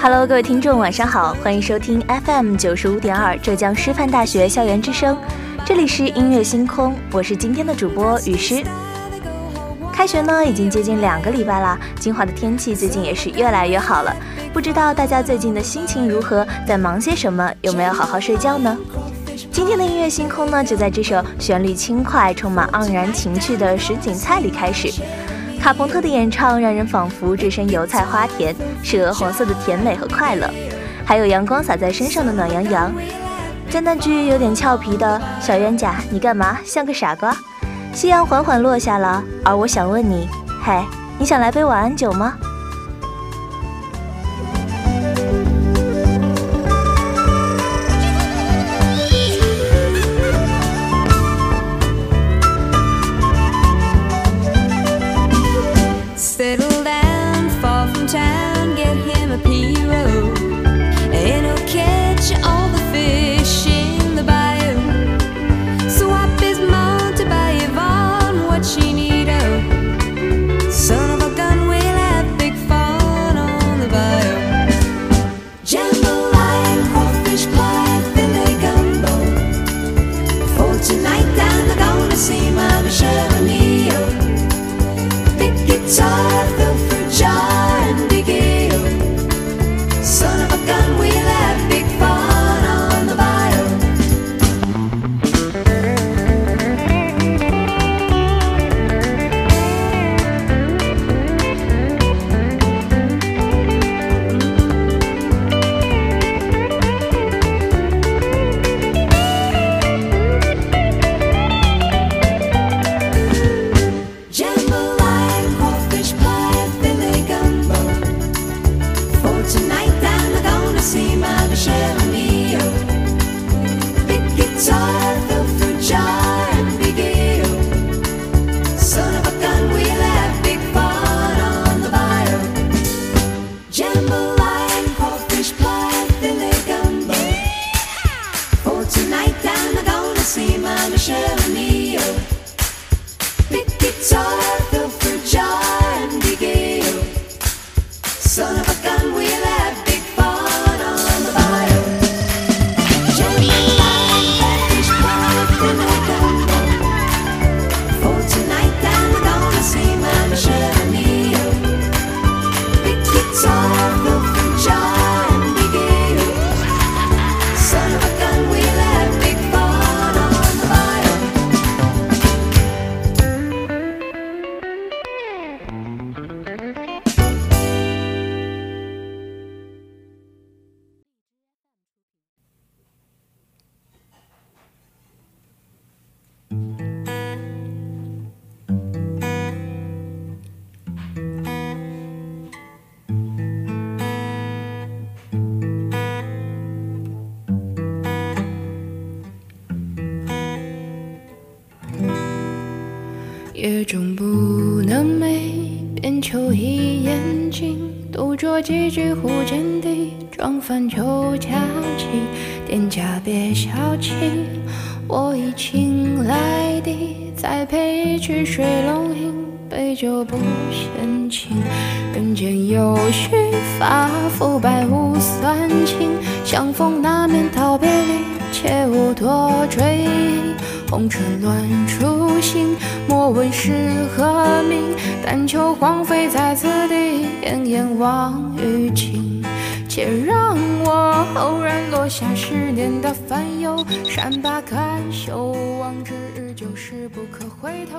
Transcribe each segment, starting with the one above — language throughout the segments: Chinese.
Hello，各位听众，晚上好，欢迎收听 FM 九十五点二浙江师范大学校园之声，这里是音乐星空，我是今天的主播雨诗。开学呢已经接近两个礼拜啦，金华的天气最近也是越来越好了。不知道大家最近的心情如何，在忙些什么，有没有好好睡觉呢？今天的音乐星空呢，就在这首旋律轻快、充满盎然情趣的《什锦菜》里开始。卡朋特的演唱让人仿佛置身油菜花田，是鹅黄色的甜美和快乐，还有阳光洒在身上的暖洋洋。在那句有点俏皮的“小冤家，你干嘛像个傻瓜”。夕阳缓缓落下了，而我想问你，嘿，你想来杯晚安酒吗？夜中不能寐，便求一眼睛，独酌几句忽见底，装饭求佳期，店家别小气，我已请来的，再配一曲水龙吟，杯酒不嫌轻，人间有须发，肤白无算情，相逢难免道别离，切勿多追忆。红尘乱初心，莫问是何名，但求荒废在此地，奄奄望雨尽。且让我偶然落下十年的烦忧，善罢甘休，往日旧事不可回头。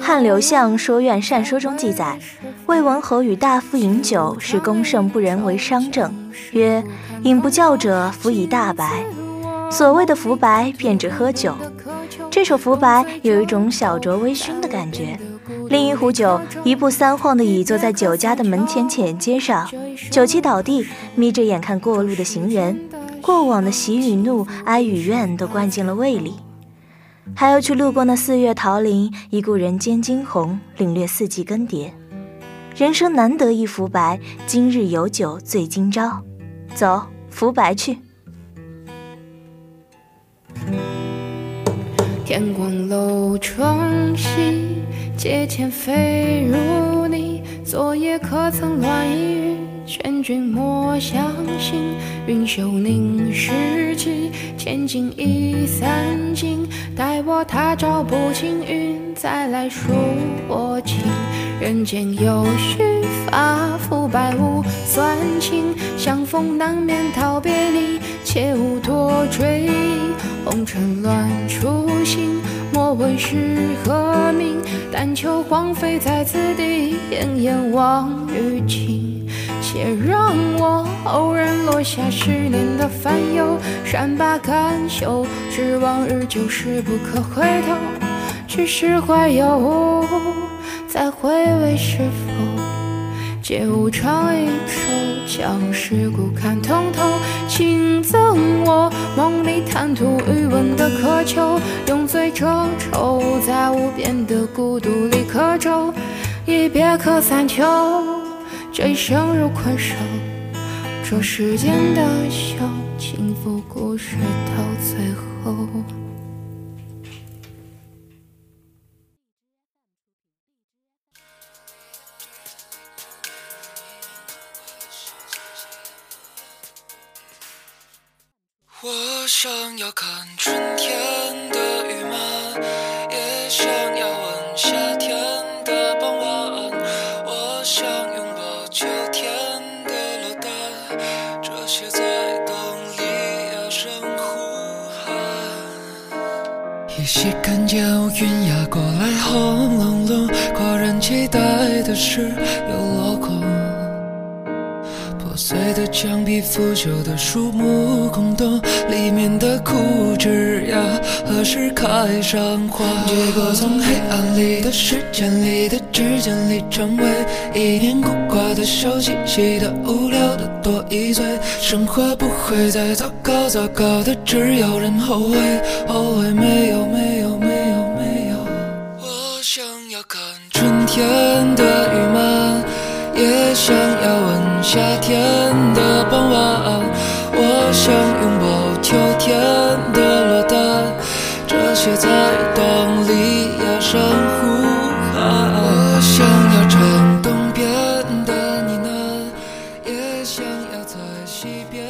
汉刘向《说苑善说》中记载，魏文侯与大夫饮酒，是公胜不仁为商政，曰：饮不教者，辅以大白。所谓的浮白，便指喝酒。这首浮白有一种小酌微醺的感觉。另一壶酒，一步三晃地倚坐在酒家的门前浅阶上，酒气倒地，眯着眼看过路的行人，过往的喜与怒、哀与怨都灌进了胃里。还要去路过那四月桃林，一顾人间惊鸿，领略四季更迭。人生难得一浮白，今日有酒醉今朝。走。浮白去。天光漏窗隙，阶前飞入你，昨夜可曾乱一语？劝君莫相信。云袖凝时起，千金已散尽。待我他朝不轻云，再来数我情。人间有须发，肤白无算情。相逢难免道别离，切勿多追。红尘乱初心，莫问是何名。但求荒废在此地，烟烟望雨晴。且让我偶然落下十年的烦忧，善罢甘休。知往日旧事不可回头，去释怀忧，再回味是否借吾唱一首，将世故看通透。赠我梦里贪图余温的渴求，用最遮丑，在无边的孤独里刻舟，一别可三秋。这一生如困兽，这世间的秀，轻抚故事到最后。要看春天的雨漫，也想要闻夏天的傍晚，我想拥抱。秋天的落单，这些在冬里哑声呼喊。依稀看见乌云压过来，轰隆隆，果然期待的事又落。破碎的墙壁，腐朽的树木，空洞里面的枯枝桠，何时开上花？结果从黑暗里的时间里的指尖里，成为一年孤寡的小细细的无聊的多一岁。生活不会再糟糕，糟糕的只有人后悔，后悔没有没有没有没有。我想要看春天的雨。夏天的傍晚，我想拥抱秋天的落单，这些在冬里哑声呼喊。我想要唱东边的呢喃，也想要在西边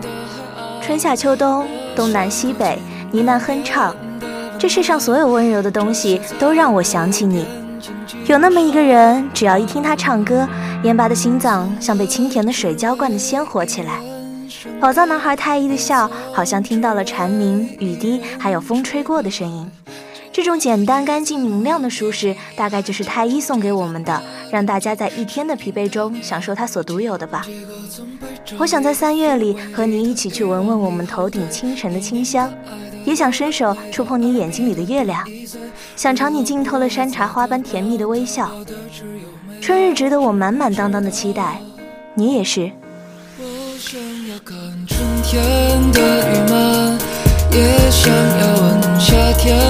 的海岸。春夏秋冬，东南西北，呢喃哼唱，这世上所有温柔的东西都让我想起你。有那么一个人，只要一听他唱歌，盐巴的心脏像被清甜的水浇灌的鲜活起来。宝藏男孩太一的笑，好像听到了蝉鸣、雨滴，还有风吹过的声音。这种简单、干净、明亮的舒适，大概就是太一送给我们的，让大家在一天的疲惫中享受他所独有的吧。我想在三月里和你一起去闻闻我们头顶清晨的清香。也想伸手触碰你眼睛里的月亮，想尝你浸透了山茶花般甜蜜的微笑。春日值得我满满当当的期待，你也是。我想要看春天的雨漫，也想要闻夏天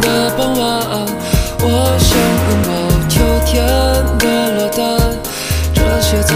的傍晚。我想拥抱秋天的落单，这些在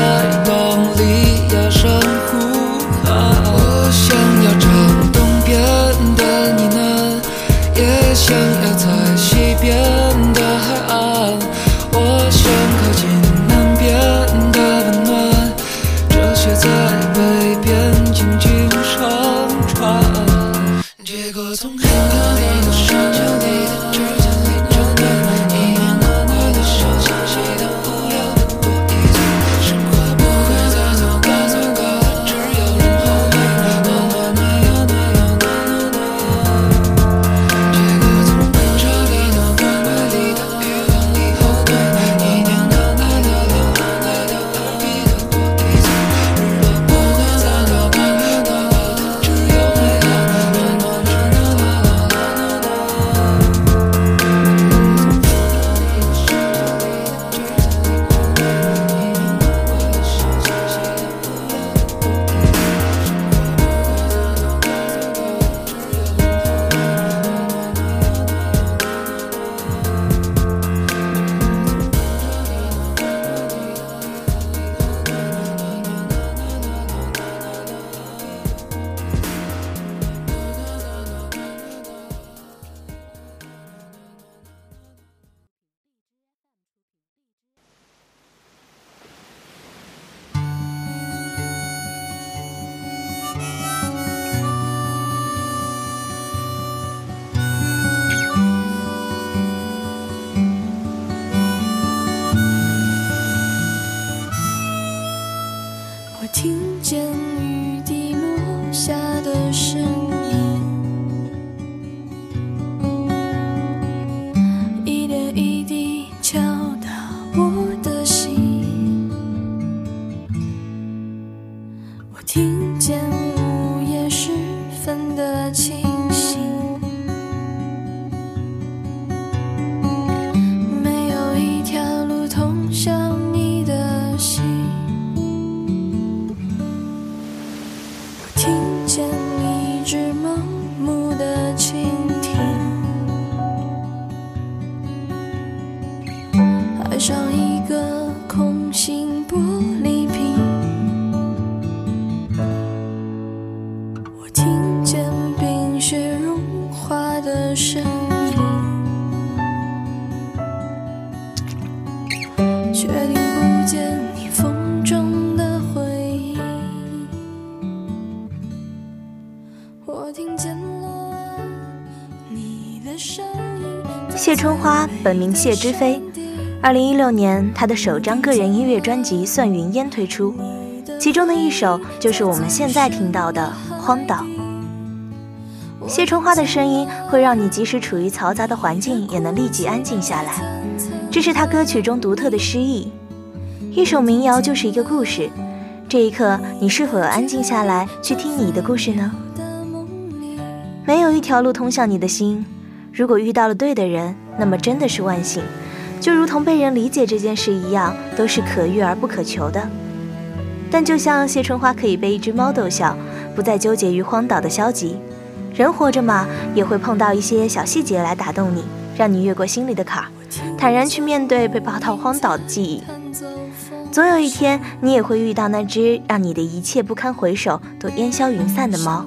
本名谢之飞，二零一六年他的首张个人音乐专辑《算云烟》推出，其中的一首就是我们现在听到的《荒岛》。谢春花的声音会让你即使处于嘈杂的环境，也能立即安静下来，这是他歌曲中独特的诗意。一首民谣就是一个故事，这一刻你是否有安静下来去听你的故事呢？没有一条路通向你的心。如果遇到了对的人，那么真的是万幸，就如同被人理解这件事一样，都是可遇而不可求的。但就像谢春花可以被一只猫逗笑，不再纠结于荒岛的消极，人活着嘛，也会碰到一些小细节来打动你，让你越过心里的坎儿，坦然去面对被抛到荒岛的记忆。总有一天，你也会遇到那只让你的一切不堪回首都烟消云散的猫。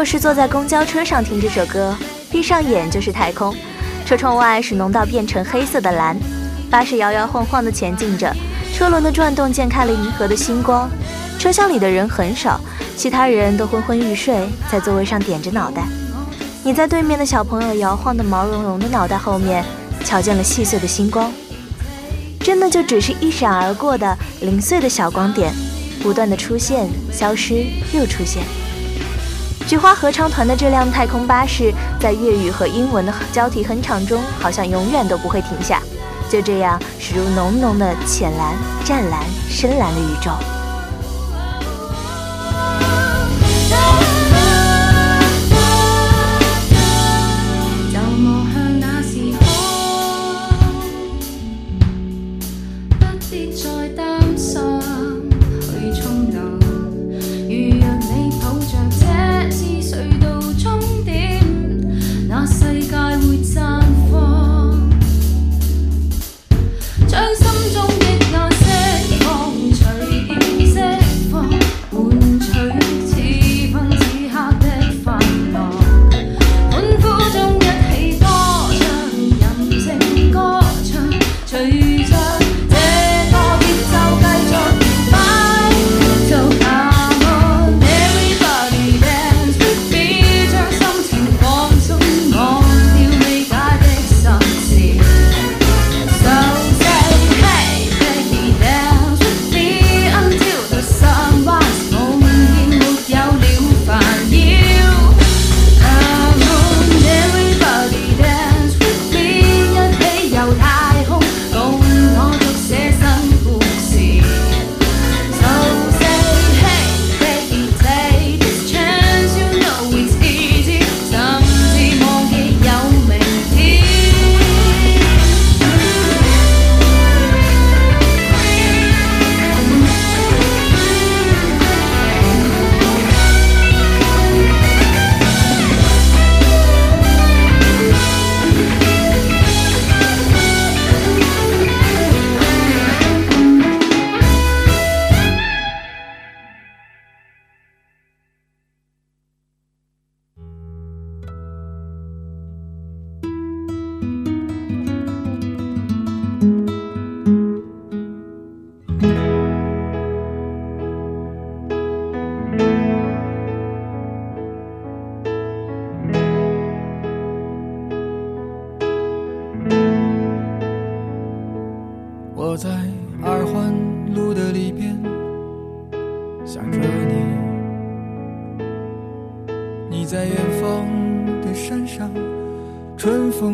果是坐在公交车上听这首歌，闭上眼就是太空，车窗外是浓到变成黑色的蓝，巴士摇摇晃晃地前进着，车轮的转动溅开了银河的星光。车厢里的人很少，其他人都昏昏欲睡，在座位上点着脑袋。你在对面的小朋友摇晃的毛茸茸的脑袋后面，瞧见了细碎的星光，真的就只是一闪而过的零碎的小光点，不断的出现、消失又出现。菊花合唱团的这辆太空巴士，在粤语和英文的交替哼唱中，好像永远都不会停下，就这样驶入浓浓的浅蓝、湛蓝、深蓝的宇宙。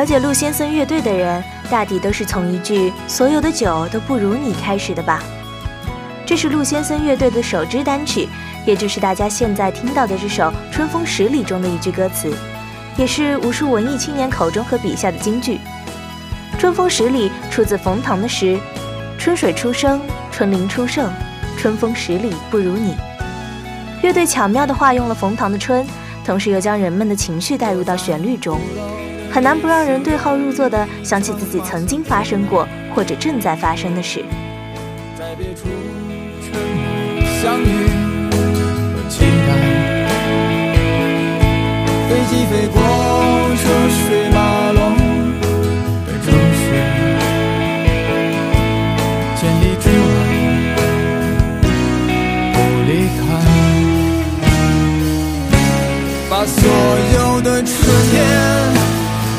了解陆先生乐队的人，大抵都是从一句“所有的酒都不如你”开始的吧。这是陆先生乐队的首支单曲，也就是大家现在听到的这首《春风十里》中的一句歌词，也是无数文艺青年口中和笔下的金句。《春风十里》出自冯唐的诗：“春水初生，春林初盛，春风十里不如你。”乐队巧妙地化用了冯唐的春，同时又将人们的情绪带入到旋律中。很难不让人对号入座的想起自己曾经发生过或者正在发生的事。在别处沉默相遇和期待，飞机飞过车水马龙的城市，千里之外不离开，把所有的春天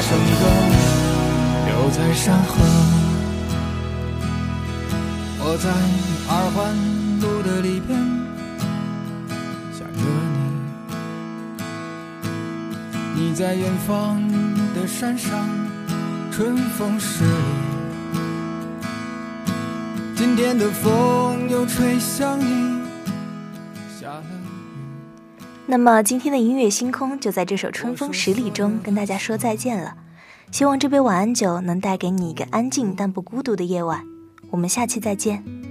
成歌，留在山河，我在二环路的里边想着你，你在远方的山上，春风十里。今天的风又吹向你，那么今天的音乐星空就在这首《春风十里》中跟大家说再见了。希望这杯晚安酒能带给你一个安静但不孤独的夜晚。我们下期再见。